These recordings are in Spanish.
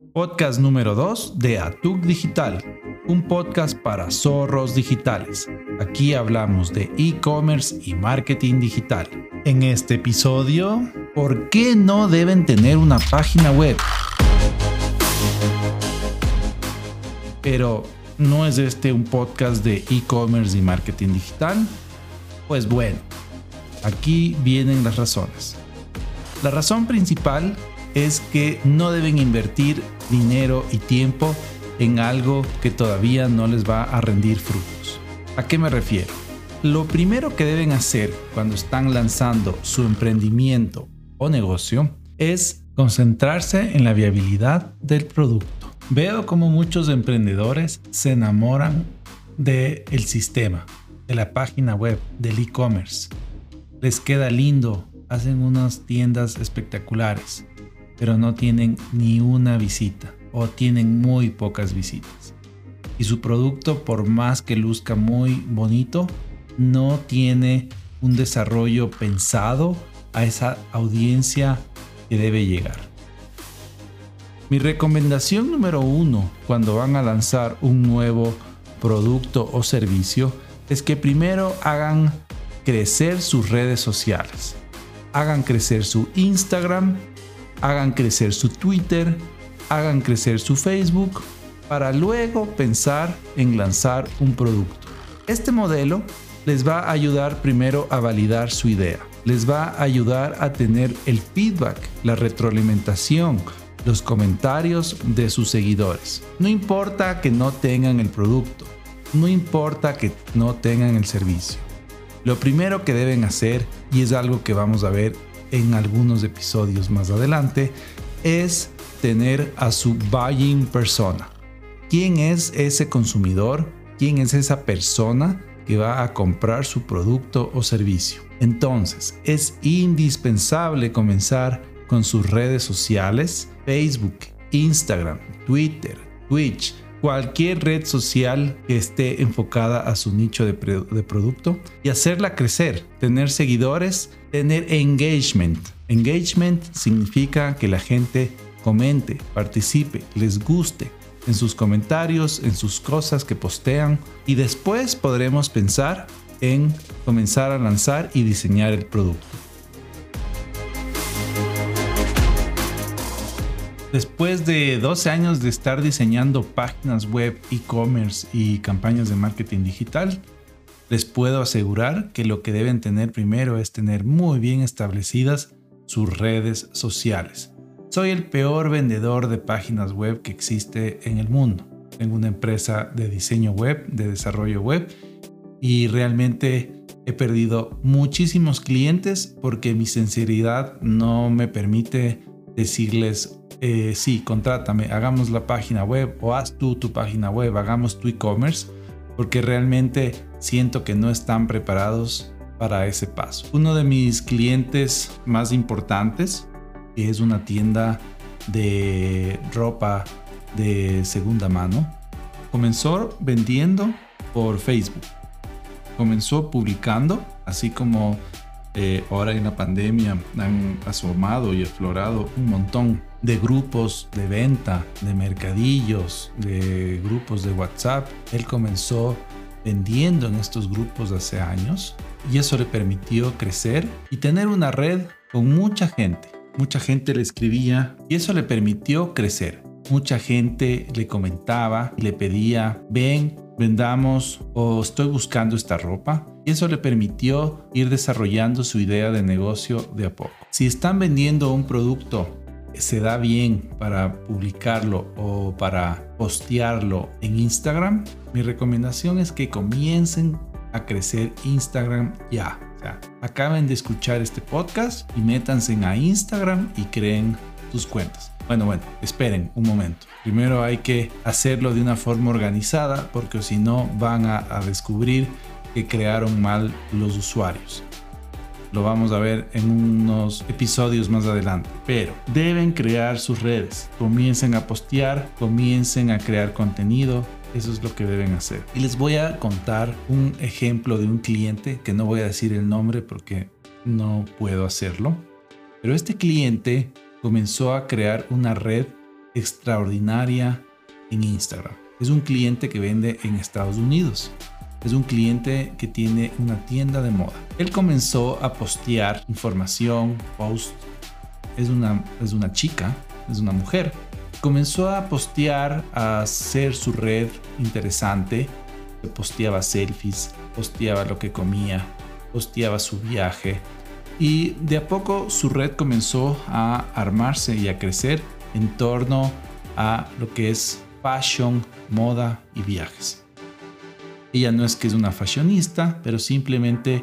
Podcast número 2 de Atuk Digital, un podcast para zorros digitales. Aquí hablamos de e-commerce y marketing digital. En este episodio, ¿por qué no deben tener una página web? Pero, ¿no es este un podcast de e-commerce y marketing digital? Pues bueno, aquí vienen las razones. La razón principal es que no deben invertir dinero y tiempo en algo que todavía no les va a rendir frutos. ¿A qué me refiero? Lo primero que deben hacer cuando están lanzando su emprendimiento o negocio es concentrarse en la viabilidad del producto. Veo como muchos emprendedores se enamoran del el sistema, de la página web, del e-commerce. Les queda lindo, hacen unas tiendas espectaculares, pero no tienen ni una visita o tienen muy pocas visitas. Y su producto, por más que luzca muy bonito, no tiene un desarrollo pensado a esa audiencia que debe llegar. Mi recomendación número uno cuando van a lanzar un nuevo producto o servicio es que primero hagan crecer sus redes sociales. Hagan crecer su Instagram, hagan crecer su Twitter, hagan crecer su Facebook para luego pensar en lanzar un producto. Este modelo les va a ayudar primero a validar su idea, les va a ayudar a tener el feedback, la retroalimentación, los comentarios de sus seguidores. No importa que no tengan el producto, no importa que no tengan el servicio. Lo primero que deben hacer, y es algo que vamos a ver en algunos episodios más adelante, es tener a su buying persona. ¿Quién es ese consumidor? ¿Quién es esa persona que va a comprar su producto o servicio? Entonces, es indispensable comenzar con sus redes sociales, Facebook, Instagram, Twitter, Twitch, cualquier red social que esté enfocada a su nicho de, producto y hacerla crecer, tener seguidores, tener engagement. Engagement significa que la gente comente, participe, les guste en sus comentarios, en sus cosas que postean y después podremos pensar en comenzar a lanzar y diseñar el producto. Después de 12 años de estar diseñando páginas web, e-commerce y campañas de marketing digital, les puedo asegurar que lo que deben tener primero es tener muy bien establecidas sus redes sociales. Soy el peor vendedor de páginas web que existe en el mundo. Tengo una empresa de diseño web, de desarrollo web y realmente he perdido muchísimos clientes porque mi sinceridad no me permite decirles, eh, sí, contrátame, hagamos la página web o haz tú tu página web, hagamos tu e-commerce, porque realmente siento que no están preparados para ese paso. Uno de mis clientes más importantes que es una tienda de ropa de segunda mano, comenzó vendiendo por Facebook. Comenzó publicando, así como eh, ahora en la pandemia han asomado y aflorado un montón de grupos de venta, de mercadillos, de grupos de WhatsApp. Él comenzó vendiendo en estos grupos hace años y eso le permitió crecer y tener una red con mucha gente Mucha gente le escribía y eso le permitió crecer. Mucha gente le comentaba le pedía, ven, vendamos o estoy buscando esta ropa. Y eso le permitió ir desarrollando su idea de negocio de a poco. Si están vendiendo un producto se da bien para publicarlo o para postearlo en Instagram, mi recomendación es que comiencen a crecer Instagram ya acaben de escuchar este podcast y métanse a Instagram y creen sus cuentas. Bueno, bueno, esperen un momento. Primero hay que hacerlo de una forma organizada porque si no van a, descubrir que crearon mal los usuarios. Lo vamos a ver en unos episodios más adelante. Pero deben crear sus redes. Comiencen a postear, comiencen a crear contenido, eso es lo que deben hacer. Y les voy a contar un ejemplo de un cliente que no voy a decir el nombre porque no puedo hacerlo. Pero este cliente comenzó a crear una red extraordinaria en Instagram. Es un cliente que vende en Estados Unidos. Es un cliente que tiene una tienda de moda. Él comenzó a postear información, post. Es una, es una chica, es una mujer. Comenzó a postear, a hacer su red interesante. Posteaba selfies, posteaba lo que comía, posteaba su viaje. Y de a poco su red comenzó a armarse y a crecer en torno a lo que es fashion, moda y viajes. Ella no es que es una fashionista, pero simplemente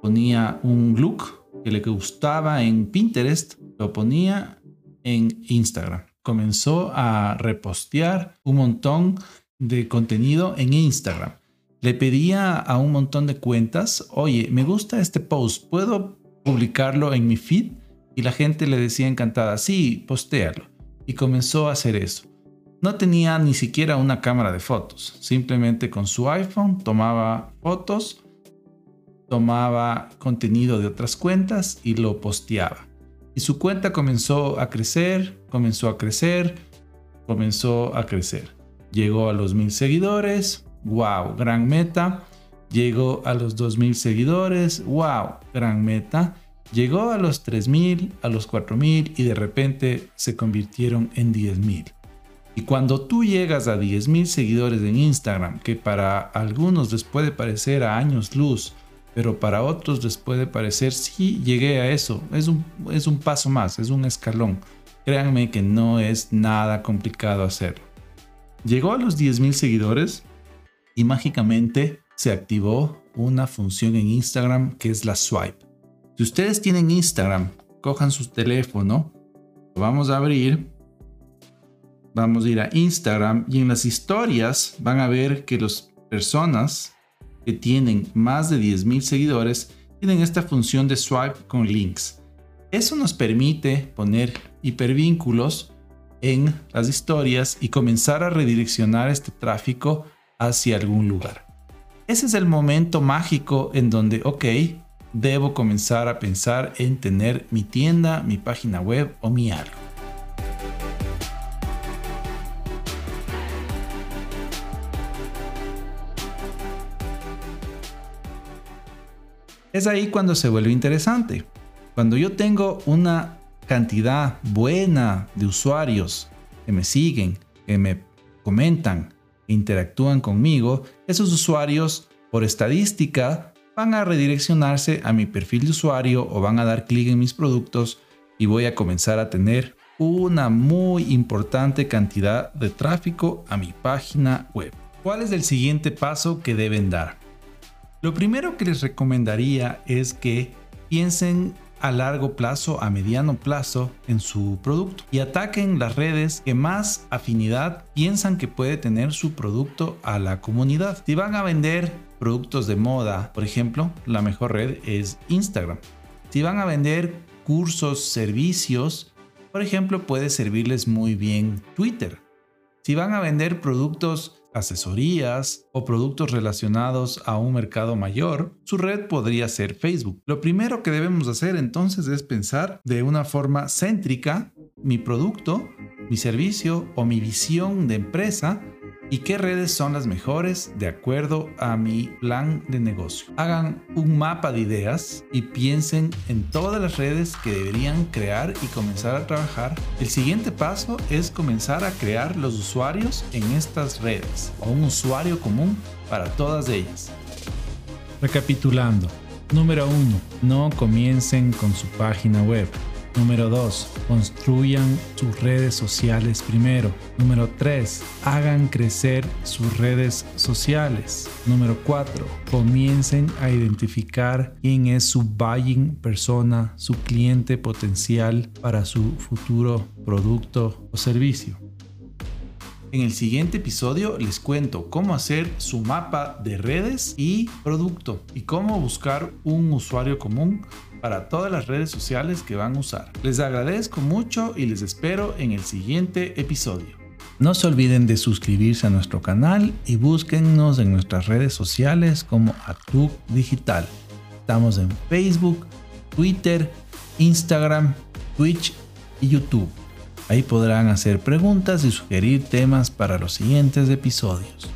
ponía un look que le gustaba en Pinterest, lo ponía en Instagram. Comenzó a repostear un montón de contenido en Instagram. Le pedía a un montón de cuentas, oye, me gusta este post, ¿puedo publicarlo en mi feed? Y la gente le decía encantada, sí, postéalo. Y comenzó a hacer eso. No tenía ni siquiera una cámara de fotos, simplemente con su iPhone tomaba fotos, tomaba contenido de otras cuentas y lo posteaba. Y su cuenta comenzó a crecer, comenzó a crecer, comenzó a crecer. Llegó a los mil seguidores, wow, gran meta. Llegó a los dos mil seguidores, wow, gran meta. Llegó a los 3000, a los 4000 y de repente se convirtieron en 10000. Y cuando tú llegas a 10.000 seguidores en Instagram, que para algunos les puede parecer a años luz, pero para otros les puede parecer, sí, llegué a eso, es un, es un paso más, es un escalón. Créanme que no es nada complicado hacerlo. Llegó a los 10.000 seguidores y mágicamente se activó una función en Instagram que es la swipe. Si ustedes tienen Instagram, cojan su teléfono, lo vamos a abrir vamos a ir a Instagram y en las historias van a ver que las personas que tienen más de 10.000 seguidores tienen esta función de swipe con links. Eso nos permite poner hipervínculos en las historias y comenzar a redireccionar este tráfico hacia algún lugar. Ese es el momento mágico en donde, ok, debo comenzar a pensar en tener mi tienda, mi página web o mi algo. Es ahí cuando se vuelve interesante. Cuando yo tengo una cantidad buena de usuarios que me siguen, que me comentan, interactúan conmigo, esos usuarios por estadística van a redireccionarse a mi perfil de usuario o van a dar clic en mis productos y voy a comenzar a tener una muy importante cantidad de tráfico a mi página web. ¿Cuál es el siguiente paso que deben dar? Lo primero que les recomendaría es que piensen a largo plazo, a mediano plazo en su producto y ataquen las redes que más afinidad piensan que puede tener su producto a la comunidad. Si van a vender productos de moda, por ejemplo, la mejor red es Instagram. Si van a vender cursos, servicios, por ejemplo, puede servirles muy bien Twitter. Si van a vender productos asesorías o productos relacionados a un mercado mayor, su red podría ser Facebook. Lo primero que debemos hacer entonces es pensar de una forma céntrica mi producto, mi servicio o mi visión de empresa y qué redes son las mejores de acuerdo a mi plan de negocio. Hagan un mapa de ideas y piensen en todas las redes que deberían crear y comenzar a trabajar. El siguiente paso es comenzar a crear los usuarios en estas redes o un usuario común para todas ellas. Recapitulando. Número 1. No comiencen con su página web. Número 2. Construyan sus redes sociales primero. Número 3. Hagan crecer sus redes sociales. Número 4. Comiencen a identificar quién es su buying persona, su cliente potencial para su futuro producto o servicio. En el siguiente episodio les cuento cómo hacer su mapa de redes y producto y cómo buscar un usuario común para todas las redes sociales que van a usar. Les agradezco mucho y les espero en el siguiente episodio. No se olviden de suscribirse a nuestro canal y búsquennos en nuestras redes sociales como Atuk Digital. Estamos en Facebook, Twitter, Instagram, Twitch y YouTube. Ahí podrán hacer preguntas y sugerir temas para los siguientes episodios.